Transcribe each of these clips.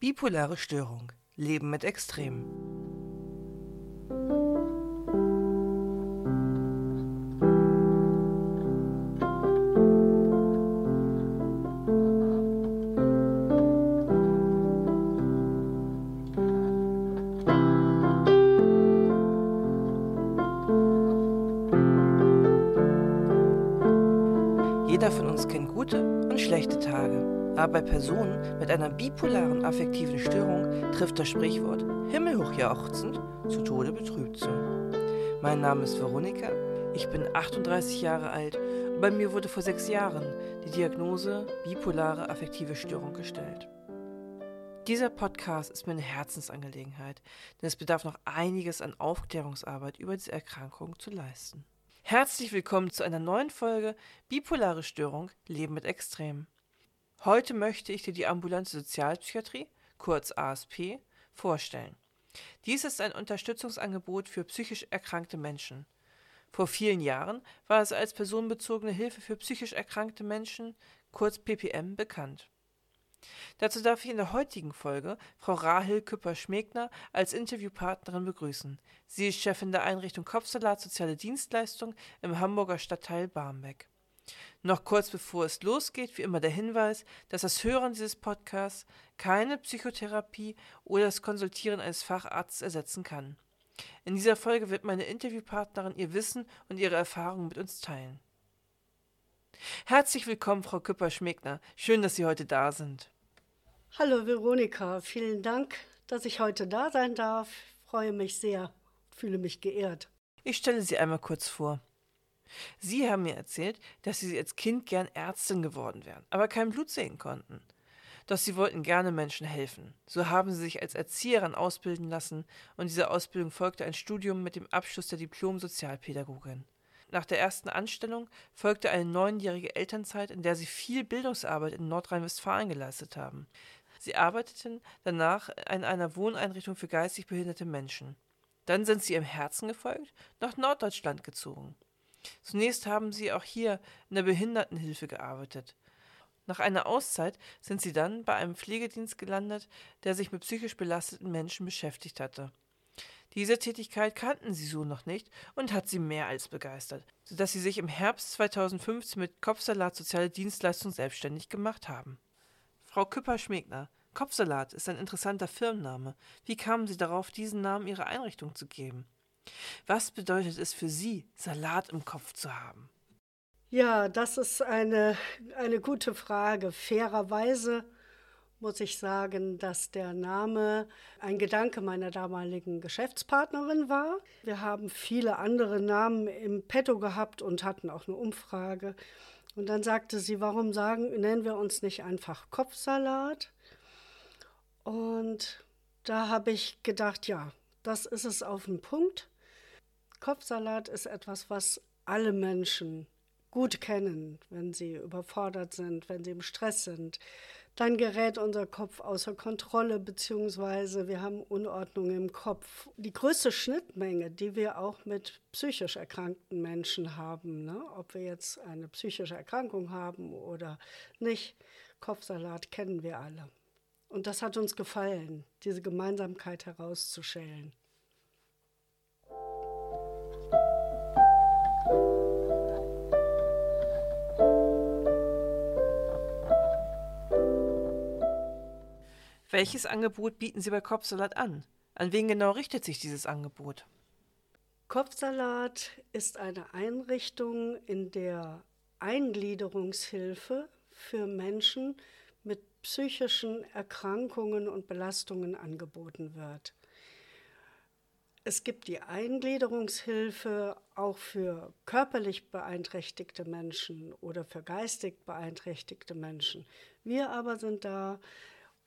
Bipolare Störung. Leben mit Extremen. Jeder von uns kennt gute und schlechte Tage. Aber bei Personen mit einer bipolaren affektiven Störung trifft das Sprichwort himmelhoch jauchzend zu Tode betrübt zu. Mein Name ist Veronika, ich bin 38 Jahre alt und bei mir wurde vor sechs Jahren die Diagnose bipolare affektive Störung gestellt. Dieser Podcast ist mir eine Herzensangelegenheit, denn es bedarf noch einiges an Aufklärungsarbeit über diese Erkrankung zu leisten. Herzlich willkommen zu einer neuen Folge Bipolare Störung Leben mit Extremen. Heute möchte ich dir die ambulante Sozialpsychiatrie, kurz ASP, vorstellen. Dies ist ein Unterstützungsangebot für psychisch erkrankte Menschen. Vor vielen Jahren war es als personenbezogene Hilfe für psychisch erkrankte Menschen, kurz PPM, bekannt. Dazu darf ich in der heutigen Folge Frau Rahel Küpper-Schmegner als Interviewpartnerin begrüßen. Sie ist Chefin der Einrichtung Kopfsalat Soziale Dienstleistung im Hamburger Stadtteil Barmbek. Noch kurz bevor es losgeht, wie immer der Hinweis, dass das Hören dieses Podcasts keine Psychotherapie oder das Konsultieren eines Facharztes ersetzen kann. In dieser Folge wird meine Interviewpartnerin ihr Wissen und ihre Erfahrungen mit uns teilen. Herzlich willkommen, Frau Küpper-Schmegner. Schön, dass Sie heute da sind. Hallo Veronika, vielen Dank, dass ich heute da sein darf. Ich freue mich sehr, fühle mich geehrt. Ich stelle Sie einmal kurz vor. Sie haben mir erzählt, dass Sie als Kind gern Ärztin geworden wären, aber kein Blut sehen konnten. Doch Sie wollten gerne Menschen helfen. So haben Sie sich als Erzieherin ausbilden lassen und dieser Ausbildung folgte ein Studium mit dem Abschluss der Diplom-Sozialpädagogin. Nach der ersten Anstellung folgte eine neunjährige Elternzeit, in der Sie viel Bildungsarbeit in Nordrhein-Westfalen geleistet haben. Sie arbeiteten danach in einer Wohneinrichtung für geistig behinderte Menschen. Dann sind Sie Ihrem Herzen gefolgt, nach Norddeutschland gezogen. Zunächst haben sie auch hier in der Behindertenhilfe gearbeitet. Nach einer Auszeit sind sie dann bei einem Pflegedienst gelandet, der sich mit psychisch belasteten Menschen beschäftigt hatte. Diese Tätigkeit kannten sie so noch nicht und hat sie mehr als begeistert, sodass sie sich im Herbst 2015 mit Kopfsalat Soziale Dienstleistung selbstständig gemacht haben. Frau Küpper-Schmegner, Kopfsalat ist ein interessanter Firmenname. Wie kamen Sie darauf, diesen Namen Ihrer Einrichtung zu geben? Was bedeutet es für Sie, Salat im Kopf zu haben? Ja, das ist eine, eine gute Frage. Fairerweise muss ich sagen, dass der Name ein Gedanke meiner damaligen Geschäftspartnerin war. Wir haben viele andere Namen im Petto gehabt und hatten auch eine Umfrage. Und dann sagte sie, warum sagen, nennen wir uns nicht einfach Kopfsalat? Und da habe ich gedacht, ja, das ist es auf den Punkt. Kopfsalat ist etwas, was alle Menschen gut kennen, wenn sie überfordert sind, wenn sie im Stress sind. Dann gerät unser Kopf außer Kontrolle, beziehungsweise wir haben Unordnung im Kopf. Die größte Schnittmenge, die wir auch mit psychisch erkrankten Menschen haben, ne? ob wir jetzt eine psychische Erkrankung haben oder nicht, Kopfsalat kennen wir alle. Und das hat uns gefallen, diese Gemeinsamkeit herauszustellen. Welches Angebot bieten Sie bei Kopfsalat an? An wen genau richtet sich dieses Angebot? Kopfsalat ist eine Einrichtung, in der Eingliederungshilfe für Menschen mit psychischen Erkrankungen und Belastungen angeboten wird. Es gibt die Eingliederungshilfe auch für körperlich beeinträchtigte Menschen oder für geistig beeinträchtigte Menschen. Wir aber sind da,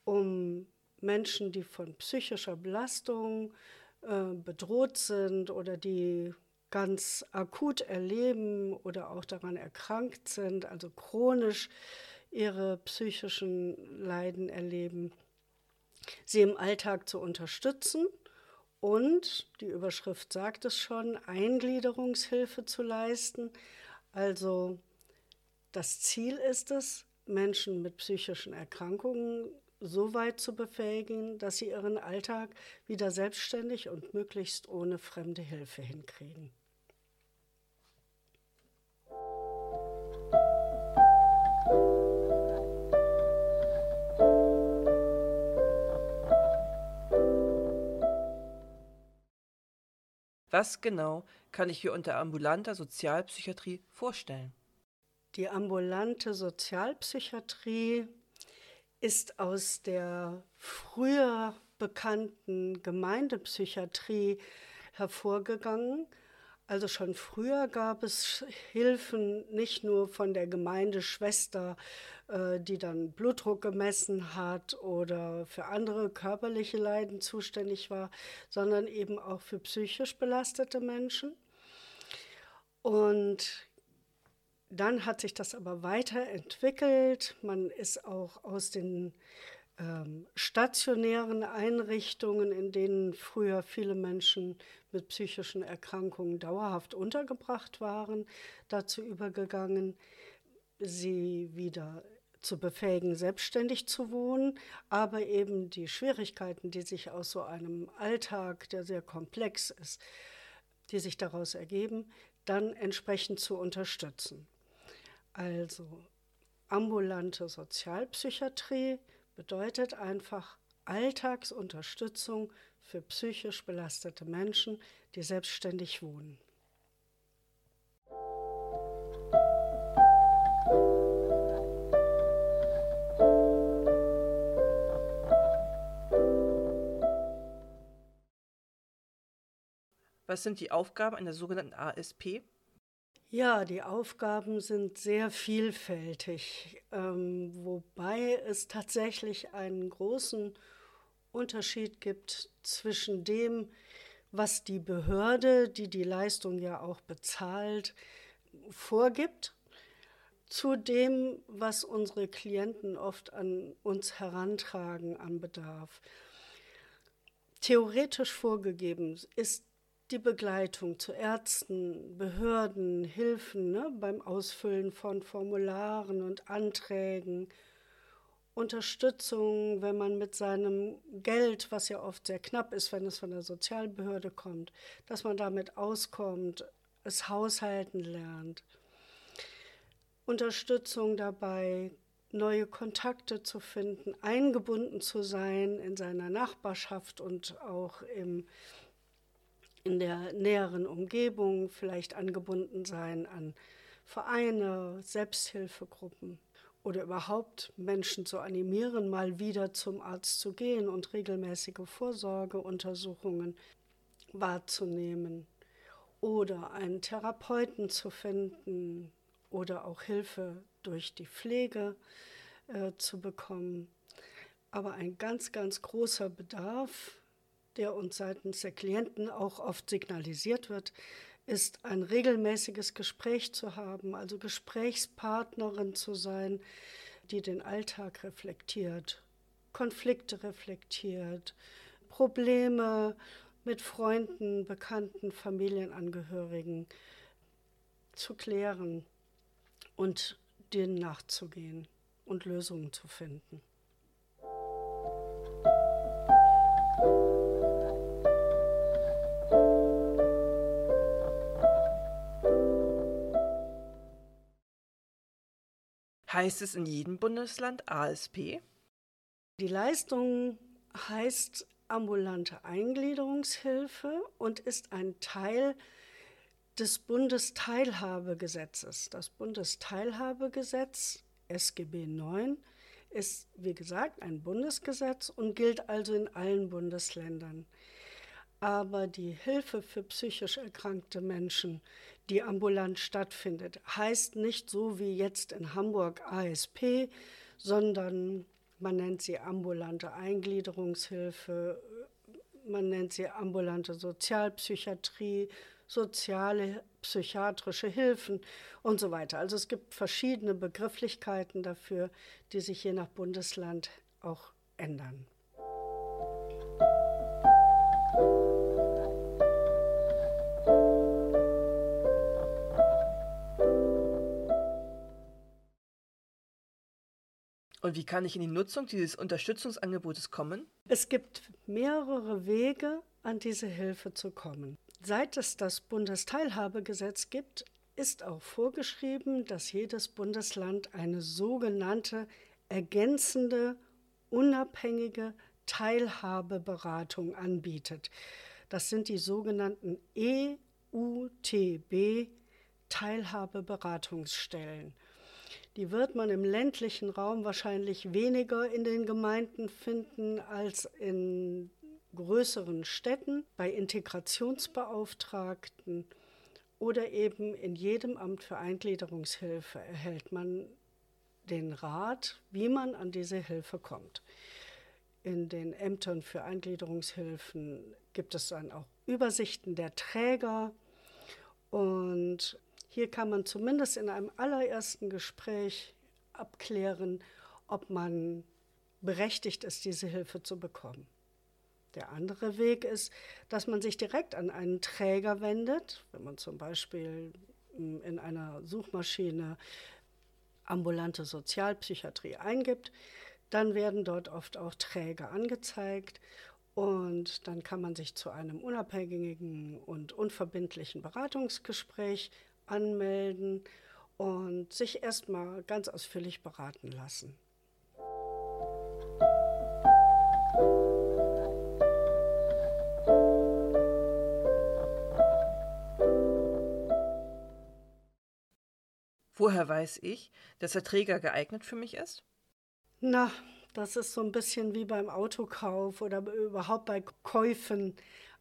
um Menschen, die von psychischer Belastung äh, bedroht sind oder die ganz akut erleben oder auch daran erkrankt sind, also chronisch ihre psychischen Leiden erleben, sie im Alltag zu unterstützen und, die Überschrift sagt es schon, Eingliederungshilfe zu leisten. Also das Ziel ist es, Menschen mit psychischen Erkrankungen so weit zu befähigen, dass sie ihren Alltag wieder selbstständig und möglichst ohne fremde Hilfe hinkriegen. Was genau kann ich mir unter ambulanter Sozialpsychiatrie vorstellen? Die ambulante Sozialpsychiatrie ist aus der früher bekannten Gemeindepsychiatrie hervorgegangen. Also schon früher gab es Hilfen nicht nur von der Gemeindeschwester, äh, die dann Blutdruck gemessen hat oder für andere körperliche Leiden zuständig war, sondern eben auch für psychisch belastete Menschen. Und dann hat sich das aber weiterentwickelt. Man ist auch aus den ähm, stationären Einrichtungen, in denen früher viele Menschen mit psychischen Erkrankungen dauerhaft untergebracht waren, dazu übergegangen, sie wieder zu befähigen, selbstständig zu wohnen, aber eben die Schwierigkeiten, die sich aus so einem Alltag, der sehr komplex ist, die sich daraus ergeben, dann entsprechend zu unterstützen. Also ambulante Sozialpsychiatrie bedeutet einfach Alltagsunterstützung für psychisch belastete Menschen, die selbstständig wohnen. Was sind die Aufgaben einer sogenannten ASP? Ja, die Aufgaben sind sehr vielfältig, ähm, wobei es tatsächlich einen großen Unterschied gibt zwischen dem, was die Behörde, die die Leistung ja auch bezahlt, vorgibt, zu dem, was unsere Klienten oft an uns herantragen an Bedarf. Theoretisch vorgegeben ist die Begleitung zu Ärzten, Behörden, Hilfen ne, beim Ausfüllen von Formularen und Anträgen, Unterstützung, wenn man mit seinem Geld, was ja oft sehr knapp ist, wenn es von der Sozialbehörde kommt, dass man damit auskommt, es haushalten lernt. Unterstützung dabei, neue Kontakte zu finden, eingebunden zu sein in seiner Nachbarschaft und auch im in der näheren Umgebung vielleicht angebunden sein an Vereine, Selbsthilfegruppen oder überhaupt Menschen zu animieren, mal wieder zum Arzt zu gehen und regelmäßige Vorsorgeuntersuchungen wahrzunehmen oder einen Therapeuten zu finden oder auch Hilfe durch die Pflege äh, zu bekommen. Aber ein ganz, ganz großer Bedarf der uns seitens der Klienten auch oft signalisiert wird, ist ein regelmäßiges Gespräch zu haben, also Gesprächspartnerin zu sein, die den Alltag reflektiert, Konflikte reflektiert, Probleme mit Freunden, Bekannten, Familienangehörigen zu klären und denen nachzugehen und Lösungen zu finden. Heißt es in jedem Bundesland ASP? Die Leistung heißt ambulante Eingliederungshilfe und ist ein Teil des Bundesteilhabegesetzes. Das Bundesteilhabegesetz SGB 9 ist, wie gesagt, ein Bundesgesetz und gilt also in allen Bundesländern. Aber die Hilfe für psychisch erkrankte Menschen, die ambulant stattfindet, heißt nicht so wie jetzt in Hamburg ASP, sondern man nennt sie ambulante Eingliederungshilfe, man nennt sie ambulante Sozialpsychiatrie, soziale psychiatrische Hilfen und so weiter. Also es gibt verschiedene Begrifflichkeiten dafür, die sich je nach Bundesland auch ändern. Und wie kann ich in die Nutzung dieses Unterstützungsangebotes kommen? Es gibt mehrere Wege, an diese Hilfe zu kommen. Seit es das Bundesteilhabegesetz gibt, ist auch vorgeschrieben, dass jedes Bundesland eine sogenannte ergänzende, unabhängige Teilhabeberatung anbietet. Das sind die sogenannten EUTB Teilhabeberatungsstellen. Die wird man im ländlichen Raum wahrscheinlich weniger in den Gemeinden finden als in größeren Städten, bei Integrationsbeauftragten oder eben in jedem Amt für Eingliederungshilfe erhält man den Rat, wie man an diese Hilfe kommt. In den Ämtern für Eingliederungshilfen gibt es dann auch Übersichten der Träger und hier kann man zumindest in einem allerersten Gespräch abklären, ob man berechtigt ist, diese Hilfe zu bekommen. Der andere Weg ist, dass man sich direkt an einen Träger wendet, wenn man zum Beispiel hm, in einer Suchmaschine ambulante Sozialpsychiatrie eingibt, dann werden dort oft auch Träger angezeigt und dann kann man sich zu einem unabhängigen und unverbindlichen Beratungsgespräch anmelden und sich erstmal ganz ausführlich beraten lassen. Woher weiß ich, dass der Träger geeignet für mich ist? Na, das ist so ein bisschen wie beim Autokauf oder überhaupt bei Käufen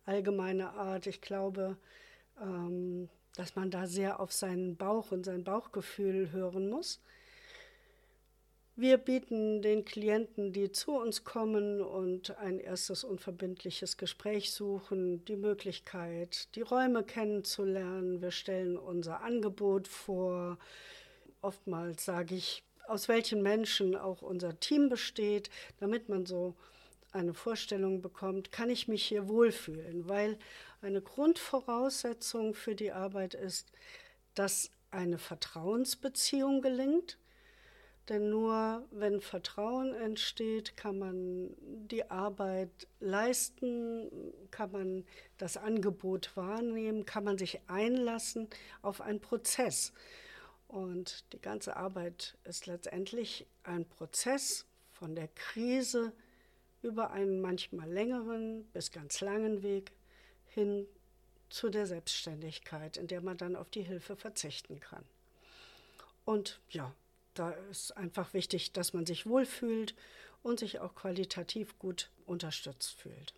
allgemeiner Art. Ich glaube, ähm, dass man da sehr auf seinen Bauch und sein Bauchgefühl hören muss. Wir bieten den Klienten, die zu uns kommen und ein erstes unverbindliches Gespräch suchen, die Möglichkeit, die Räume kennenzulernen. Wir stellen unser Angebot vor. Oftmals sage ich, aus welchen Menschen auch unser Team besteht, damit man so eine Vorstellung bekommt, kann ich mich hier wohlfühlen, weil eine Grundvoraussetzung für die Arbeit ist, dass eine Vertrauensbeziehung gelingt. Denn nur wenn Vertrauen entsteht, kann man die Arbeit leisten, kann man das Angebot wahrnehmen, kann man sich einlassen auf einen Prozess. Und die ganze Arbeit ist letztendlich ein Prozess von der Krise über einen manchmal längeren bis ganz langen Weg hin zu der Selbstständigkeit, in der man dann auf die Hilfe verzichten kann. Und ja, da ist einfach wichtig, dass man sich wohlfühlt und sich auch qualitativ gut unterstützt fühlt.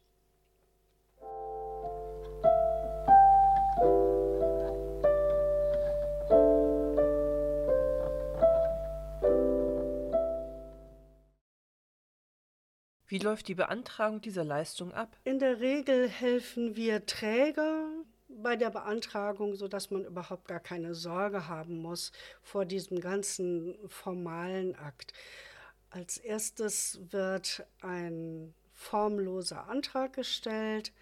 Wie läuft die Beantragung dieser Leistung ab? In der Regel helfen wir Träger bei der Beantragung, sodass man überhaupt gar keine Sorge haben muss vor diesem ganzen formalen Akt. Als erstes wird ein formloser Antrag gestellt,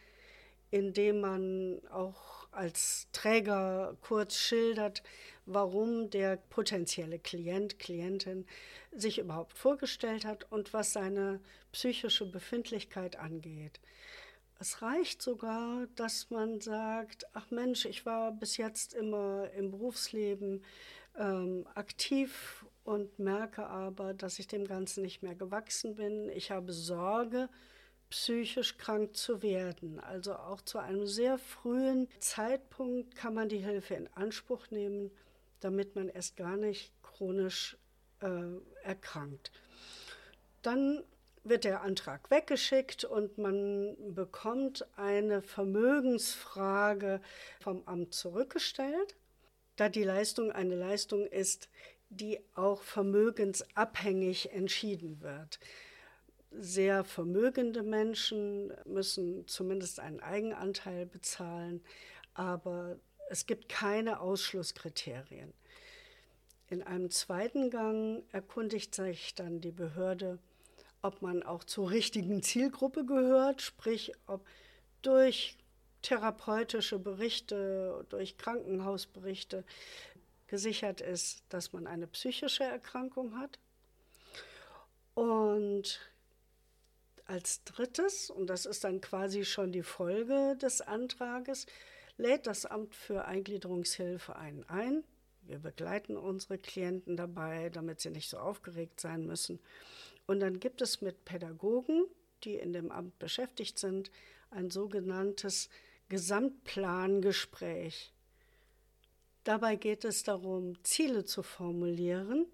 in dem man auch als Träger kurz schildert, warum der potenzielle Klient, Klientin sich überhaupt vorgestellt hat und was seine psychische Befindlichkeit angeht. Es reicht sogar, dass man sagt, ach Mensch, ich war bis jetzt immer im Berufsleben ähm, aktiv und merke aber, dass ich dem Ganzen nicht mehr gewachsen bin. Ich habe Sorge, psychisch krank zu werden. Also auch zu einem sehr frühen Zeitpunkt kann man die Hilfe in Anspruch nehmen, damit man erst gar nicht chronisch äh, erkrankt. Dann wird der Antrag weggeschickt und man bekommt eine Vermögensfrage vom Amt zurückgestellt, da die Leistung eine Leistung ist, die auch vermögensabhängig entschieden wird. Sehr vermögende Menschen müssen zumindest einen Eigenanteil bezahlen, aber es gibt keine Ausschlusskriterien. In einem zweiten Gang erkundigt sich dann die Behörde, ob man auch zur richtigen Zielgruppe gehört, sprich ob durch therapeutische Berichte, durch Krankenhausberichte gesichert ist, dass man eine psychische Erkrankung hat. Und als drittes, und das ist dann quasi schon die Folge des Antrages, lädt das Amt für Eingliederungshilfe einen ein. Wir begleiten unsere Klienten dabei, damit sie nicht so aufgeregt sein müssen. Und dann gibt es mit Pädagogen, die in dem Amt beschäftigt sind, ein sogenanntes Gesamtplangespräch. Dabei geht es darum, Ziele zu formulieren,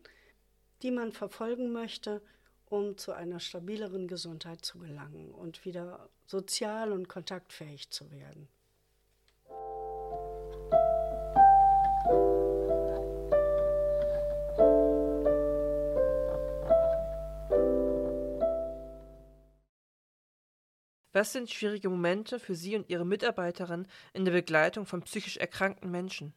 die man verfolgen möchte, um zu einer stabileren Gesundheit zu gelangen und wieder sozial und kontaktfähig zu werden. Was sind schwierige Momente für Sie und Ihre Mitarbeiterin in der Begleitung von psychisch erkrankten Menschen?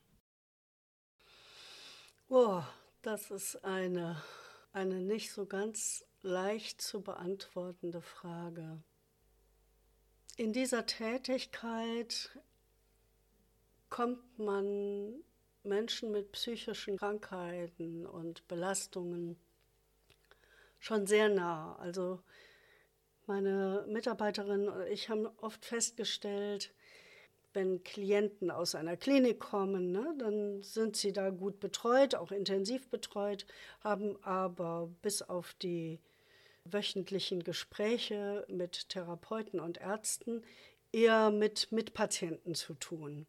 Oh, das ist eine, eine nicht so ganz leicht zu beantwortende Frage. In dieser Tätigkeit kommt man Menschen mit psychischen Krankheiten und Belastungen schon sehr nah. Also meine Mitarbeiterin und ich haben oft festgestellt, wenn Klienten aus einer Klinik kommen, ne, dann sind sie da gut betreut, auch intensiv betreut, haben aber bis auf die wöchentlichen Gespräche mit Therapeuten und Ärzten eher mit Mitpatienten zu tun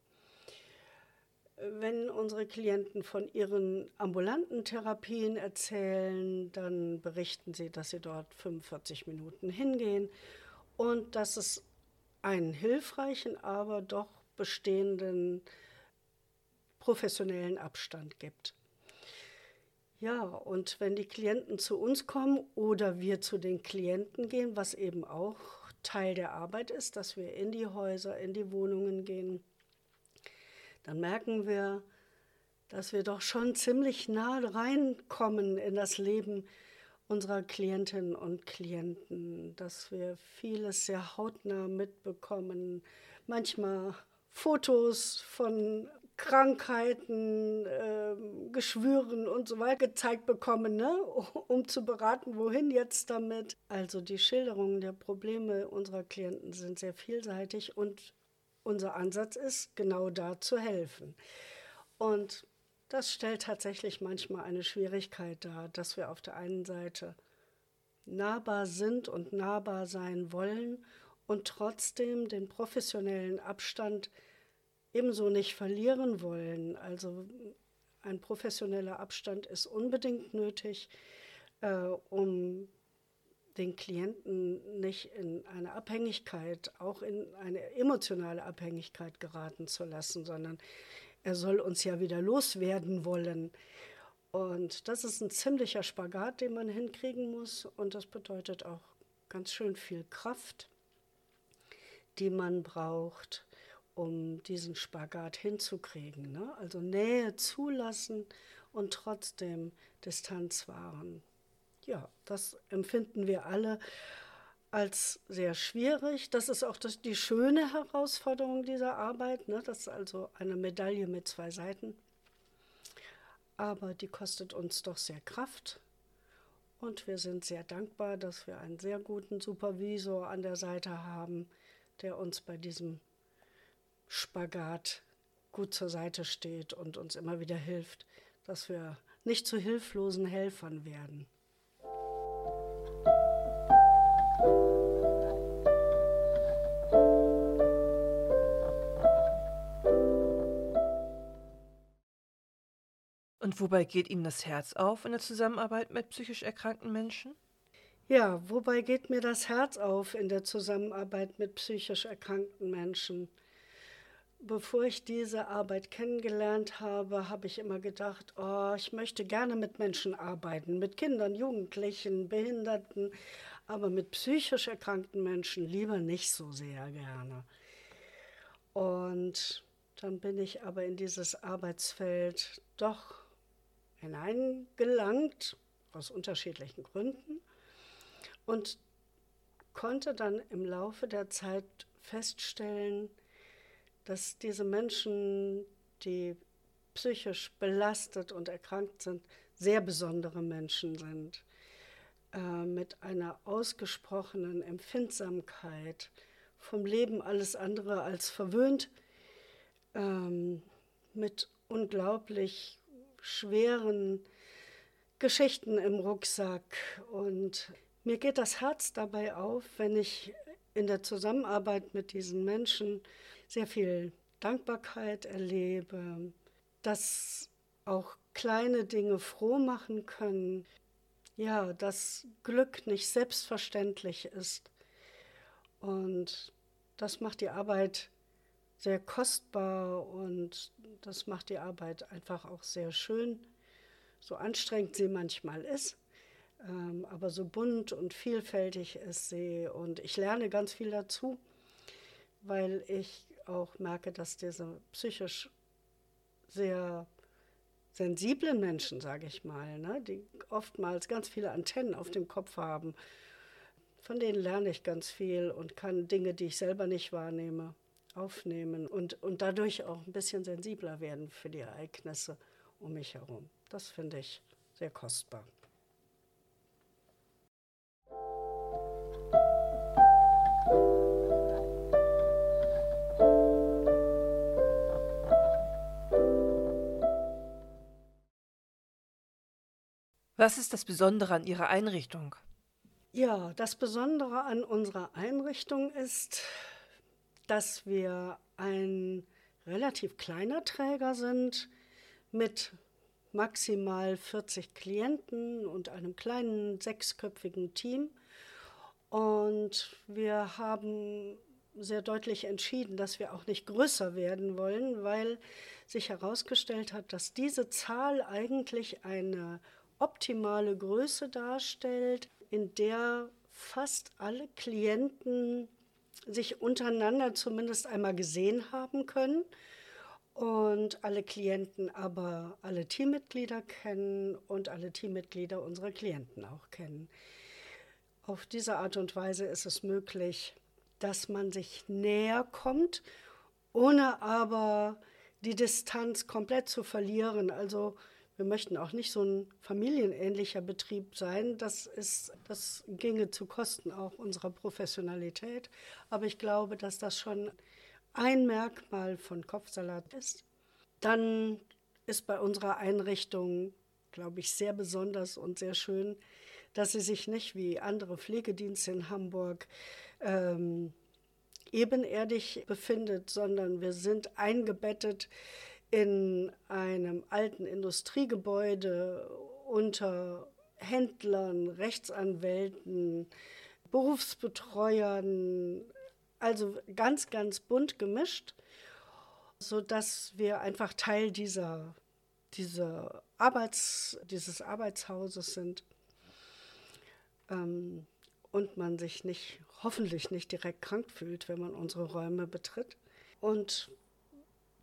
wenn unsere Klienten von ihren ambulanten Therapien erzählen, dann berichten sie, dass sie dort 45 Minuten hingehen und dass es einen hilfreichen, aber doch bestehenden professionellen Abstand gibt. Ja, und wenn die Klienten zu uns kommen oder wir zu den Klienten gehen, was eben auch Teil der Arbeit ist, dass wir in die Häuser, in die Wohnungen gehen, dann merken wir, dass wir doch schon ziemlich nah reinkommen in das Leben unserer Klientinnen und Klienten, dass wir vieles sehr hautnah mitbekommen, manchmal Fotos von Krankheiten, äh, Geschwüren und so weiter gezeigt bekommen, ne? um zu beraten, wohin jetzt damit. Also die Schilderungen der Probleme unserer Klienten sind sehr vielseitig und unser Ansatz ist, genau da zu helfen. Und das stellt tatsächlich manchmal eine Schwierigkeit dar, dass wir auf der einen Seite nahbar sind und nahbar sein wollen und trotzdem den professionellen Abstand ebenso nicht verlieren wollen. Also ein professioneller Abstand ist unbedingt nötig, äh, um den Klienten nicht in eine Abhängigkeit, auch in eine emotionale Abhängigkeit geraten zu lassen, sondern er soll uns ja wieder loswerden wollen. Und das ist ein ziemlicher Spagat, den man hinkriegen muss. Und das bedeutet auch ganz schön viel Kraft, die man braucht, um diesen Spagat hinzukriegen. Ne? Also Nähe zulassen und trotzdem Distanz wahren ja, das empfinden wir alle als sehr schwierig. Das ist auch das, die schöne Herausforderung dieser Arbeit. Ne? Das ist also eine Medaille mit zwei Seiten. Aber die kostet uns doch sehr Kraft. Und wir sind sehr dankbar, dass wir einen sehr guten Supervisor an der Seite haben, der uns bei diesem Spagat gut zur Seite steht und uns immer wieder hilft, dass wir nicht zu hilflosen Helfern werden. Und wobei geht Ihnen das Herz auf in der Zusammenarbeit mit psychisch erkrankten Menschen? Ja, wobei geht mir das Herz auf in der Zusammenarbeit mit psychisch erkrankten Menschen? Bevor ich diese Arbeit kennengelernt habe, habe ich immer gedacht, oh, ich möchte gerne mit Menschen arbeiten, mit Kindern, Jugendlichen, Behinderten, aber mit psychisch erkrankten Menschen lieber nicht so sehr gerne. Und dann bin ich aber in dieses Arbeitsfeld doch hineingelangt, aus unterschiedlichen Gründen, und konnte dann im Laufe der Zeit feststellen, dass diese Menschen, die psychisch belastet und erkrankt sind, sehr besondere Menschen sind. äh, mit einer ausgesprochenen Empfindsamkeit, vom Leben alles andere als verwöhnt, ähm, mit unglaublich schweren Geschichten im Rucksack. Und mir geht das Herz dabei auf, wenn ich in der Zusammenarbeit mit diesen Menschen sehr viel Dankbarkeit erlebe, dass auch kleine Dinge froh machen können, ja, dass Glück nicht selbstverständlich ist. Und das macht die Arbeit sehr kostbar und das macht die Arbeit einfach auch sehr schön, so anstrengend sie manchmal ist, ähm, aber so bunt und vielfältig ist sie. Und ich lerne ganz viel dazu, weil ich auch merke, dass diese psychisch sehr sensiblen Menschen, sage ich mal, ne, die oftmals ganz viele Antennen auf dem Kopf haben, von denen lerne ich ganz viel und kann Dinge, die ich selber nicht wahrnehme, aufnehmen und, und dadurch auch ein bisschen sensibler werden für die Ereignisse um mich herum. Das finde ich sehr kostbar. Was ist das Besondere an Ihrer Einrichtung? Ja, das Besondere an unserer Einrichtung ist, dass wir ein relativ kleiner Träger sind mit maximal 40 Klienten und einem kleinen sechsköpfigen Team. Und wir haben sehr deutlich entschieden, dass wir auch nicht größer werden wollen, weil sich herausgestellt hat, dass diese Zahl eigentlich eine optimale Größe darstellt, in der fast alle Klienten sich untereinander zumindest einmal gesehen haben können und alle Klienten aber alle Teammitglieder kennen und alle Teammitglieder unserer Klienten auch kennen. Auf diese Art und Weise ist es möglich, dass man sich näher kommt, ohne aber die Distanz komplett zu verlieren. Also wir möchten auch nicht so ein familienähnlicher Betrieb sein. Das, ist, das ginge zu Kosten auch unserer Professionalität. Aber ich glaube, dass das schon ein Merkmal von Kopfsalat ist. Dann ist bei unserer Einrichtung, glaube ich, sehr besonders und sehr schön, dass sie sich nicht wie andere Pflegedienste in Hamburg ähm, ebenerdig befindet, sondern wir sind eingebettet in einem alten Industriegebäude unter Händlern, Rechtsanwälten, Berufsbetreuern, also ganz, ganz bunt gemischt, sodass wir einfach Teil dieser, dieser Arbeits, dieses Arbeitshauses sind ähm, und man sich nicht, hoffentlich nicht direkt krank fühlt, wenn man unsere Räume betritt. Und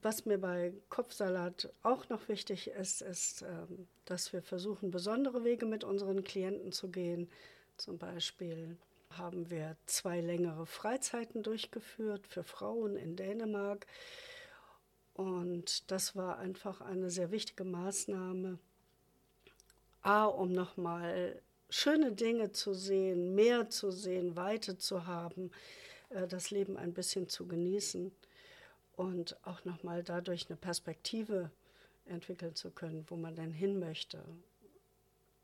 was mir bei Kopfsalat auch noch wichtig ist, ist, ähm, dass wir versuchen, besondere Wege mit unseren Klienten zu gehen. Zum Beispiel haben wir zwei längere Freizeiten durchgeführt für Frauen in Dänemark. Und das war einfach eine sehr wichtige Maßnahme. A, um nochmal schöne Dinge zu sehen, mehr zu sehen, Weite zu haben, äh, das Leben ein bisschen zu genießen und auch nochmal dadurch eine Perspektive entwickeln zu können, wo man denn hin möchte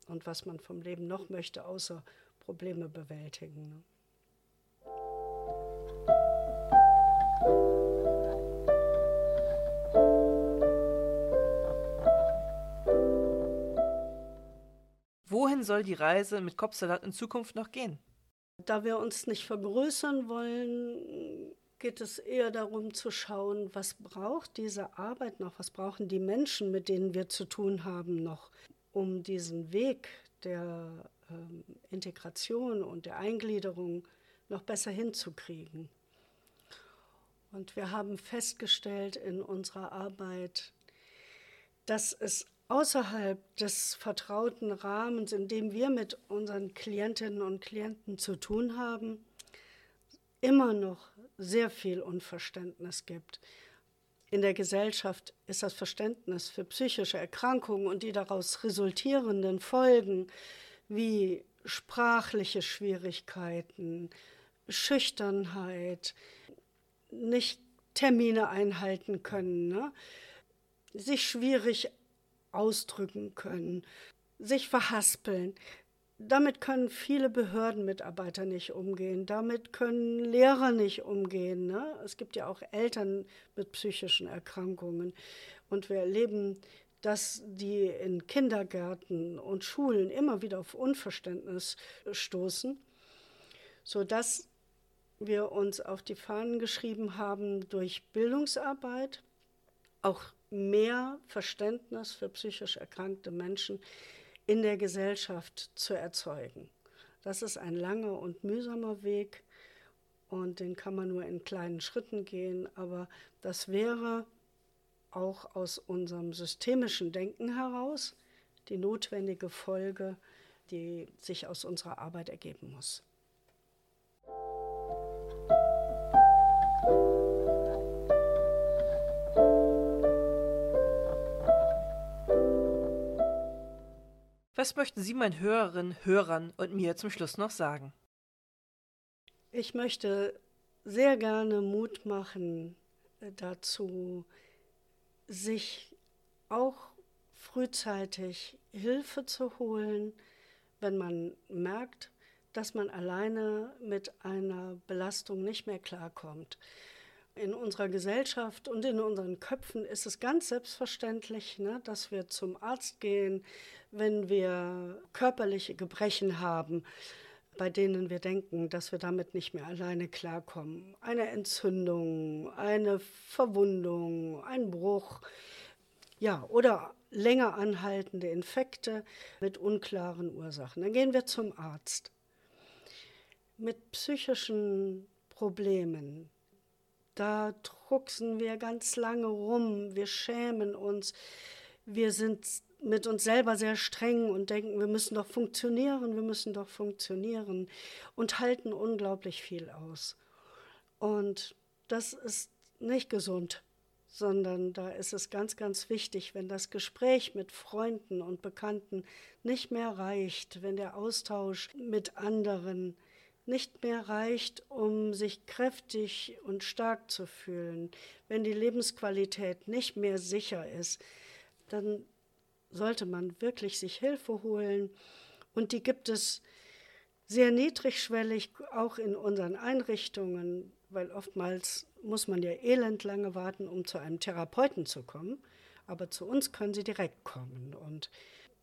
und was man vom Leben noch möchte, außer Probleme bewältigen. Ne? Wohin soll die Reise mit Kopfsalat in Zukunft noch gehen? Da wir uns nicht vergrößern wollen, geht es eher darum zu schauen, was braucht diese Arbeit noch, was brauchen die Menschen, mit denen wir zu tun haben, noch, um diesen Weg der ähm, Integration und der Eingliederung noch besser hinzukriegen. Und wir haben festgestellt in unserer Arbeit, dass es außerhalb des vertrauten Rahmens, in dem wir mit unseren Klientinnen und Klienten zu tun haben, immer noch sehr viel Unverständnis gibt. In der Gesellschaft ist das Verständnis für psychische Erkrankungen und die daraus resultierenden Folgen wie sprachliche Schwierigkeiten, Schüchternheit, nicht Termine einhalten können, ne? sich schwierig ausdrücken können, sich verhaspeln. Damit können viele Behördenmitarbeiter nicht umgehen, damit können Lehrer nicht umgehen. Ne? Es gibt ja auch Eltern mit psychischen Erkrankungen. Und wir erleben, dass die in Kindergärten und Schulen immer wieder auf Unverständnis stoßen, sodass wir uns auf die Fahnen geschrieben haben, durch Bildungsarbeit auch mehr Verständnis für psychisch erkrankte Menschen in der Gesellschaft zu erzeugen. Das ist ein langer und mühsamer Weg und den kann man nur in kleinen Schritten gehen, aber das wäre auch aus unserem systemischen Denken heraus die notwendige Folge, die sich aus unserer Arbeit ergeben muss. Was möchten Sie meinen Hörerinnen, Hörern und mir zum Schluss noch sagen? Ich möchte sehr gerne Mut machen äh, dazu, sich auch frühzeitig Hilfe zu holen, wenn man merkt, dass man alleine mit einer Belastung nicht mehr klarkommt in unserer Gesellschaft und in unseren Köpfen ist es ganz selbstverständlich, ne, dass wir zum Arzt gehen, wenn wir körperliche Gebrechen haben, bei denen wir denken, dass wir damit nicht mehr alleine klarkommen. Eine Entzündung, eine Verwundung, ein Bruch, ja, oder länger anhaltende Infekte mit unklaren Ursachen. Dann gehen wir zum Arzt. Mit psychischen Problemen, da drucksen wir ganz lange rum, wir schämen uns, wir sind mit uns selber sehr streng und denken, wir müssen doch funktionieren, wir müssen doch funktionieren und halten unglaublich viel aus. Und das ist nicht gesund, sondern da ist es ganz, ganz wichtig, wenn das Gespräch mit Freunden und Bekannten nicht mehr reicht, wenn der Austausch mit anderen nicht mehr reicht, um sich kräftig und stark zu fühlen, wenn die Lebensqualität nicht mehr sicher ist, dann sollte man wirklich sich Hilfe holen. Und die gibt es sehr niedrigschwellig, auch in unseren Einrichtungen, weil oftmals muss man ja elendlange warten, um zu einem Therapeuten zu kommen. Aber zu uns können sie direkt kommen. Und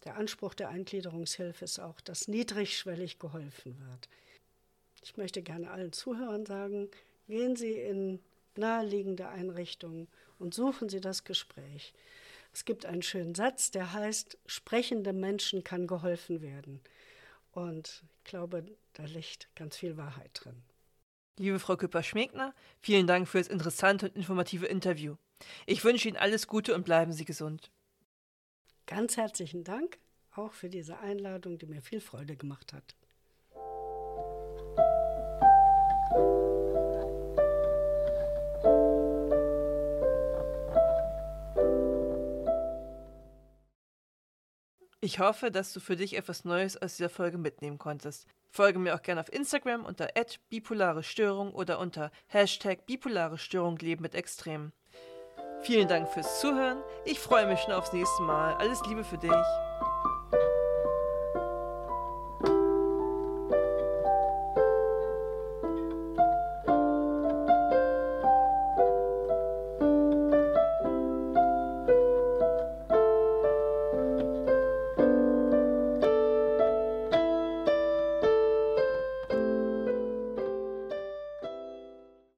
der Anspruch der Eingliederungshilfe ist auch, dass niedrigschwellig geholfen wird. Ich möchte gerne allen Zuhörern sagen, gehen Sie in naheliegende Einrichtungen und suchen Sie das Gespräch. Es gibt einen schönen Satz, der heißt, sprechende Menschen kann geholfen werden. Und ich glaube, da liegt ganz viel Wahrheit drin. Liebe Frau Küpper-Schmegner, vielen Dank für das interessante und informative Interview. Ich wünsche Ihnen alles Gute und bleiben Sie gesund. Ganz herzlichen Dank auch für diese Einladung, die mir viel Freude gemacht hat. Ich hoffe, dass du für dich etwas Neues aus dieser Folge mitnehmen konntest. Folge mir auch gerne auf Instagram unter bipolare Störung oder unter Hashtag bipolare Störung Leben mit Extremen. Vielen Dank fürs Zuhören. Ich freue mich schon aufs nächste Mal. Alles Liebe für dich.